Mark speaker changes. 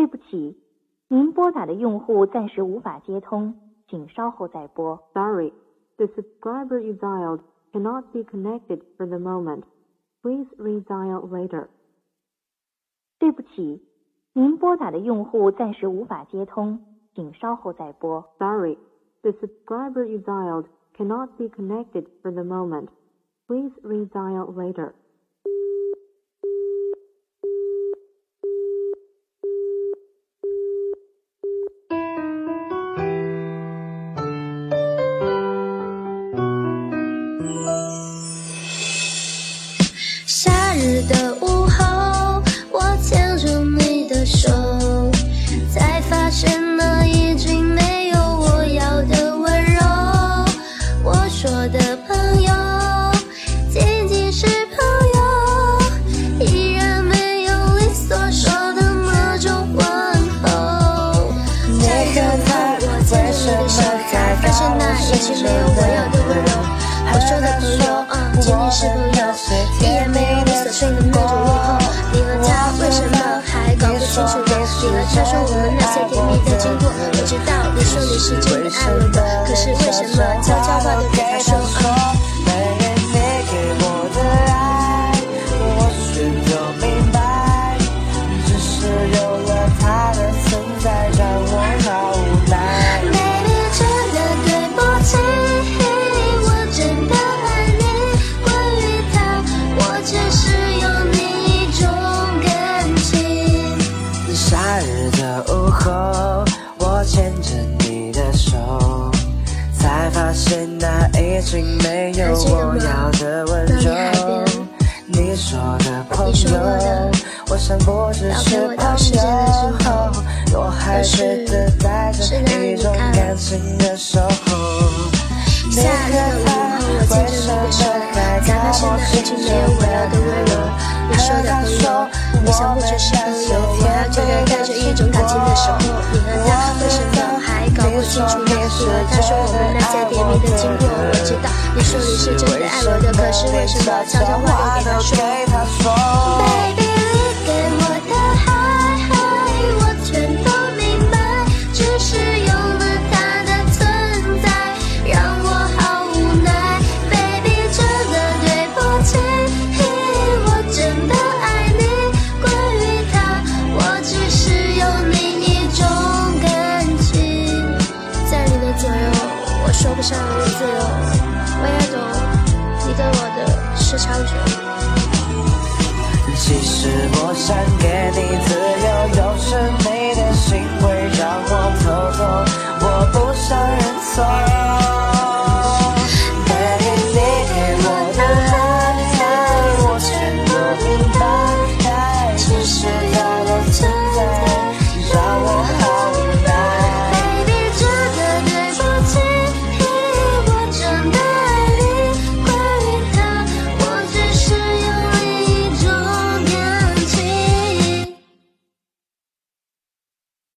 Speaker 1: 对不起，您拨打的用户暂时无法接通，请稍后再拨。
Speaker 2: Sorry, the subscriber you dialed cannot be connected for the moment. Please redial later.
Speaker 1: 对不起，您拨打的用户暂时无法接通，请稍后再拨。
Speaker 2: Sorry, the subscriber you dialed cannot be connected for the moment. Please redial later.
Speaker 3: 夏是朋友，依然没有你所说的那种问候。你和他为什么还搞不清楚？你和他说我们那些甜蜜的经过，我知道你说你是真的爱我
Speaker 4: 发现那已经没有我要的温柔。你说的朋友，我想不只是朋友，我还是等待着一种感情的守候。你
Speaker 3: 夏日的午后，我牵着你的手，才发现那已经没有我要的温柔。你说的朋友，你想不只是朋友，我还觉得带着一种感情的守候。你和他为什么还搞不清楚呢？你和他说我们那家甜蜜的经过，我知道你说你是真的爱我的，可是为什么悄悄话都给他说我说不上自由，我也懂你对我的是长久。
Speaker 4: 其实我想给你自由，有时你的心会让我头痛，我不想认错。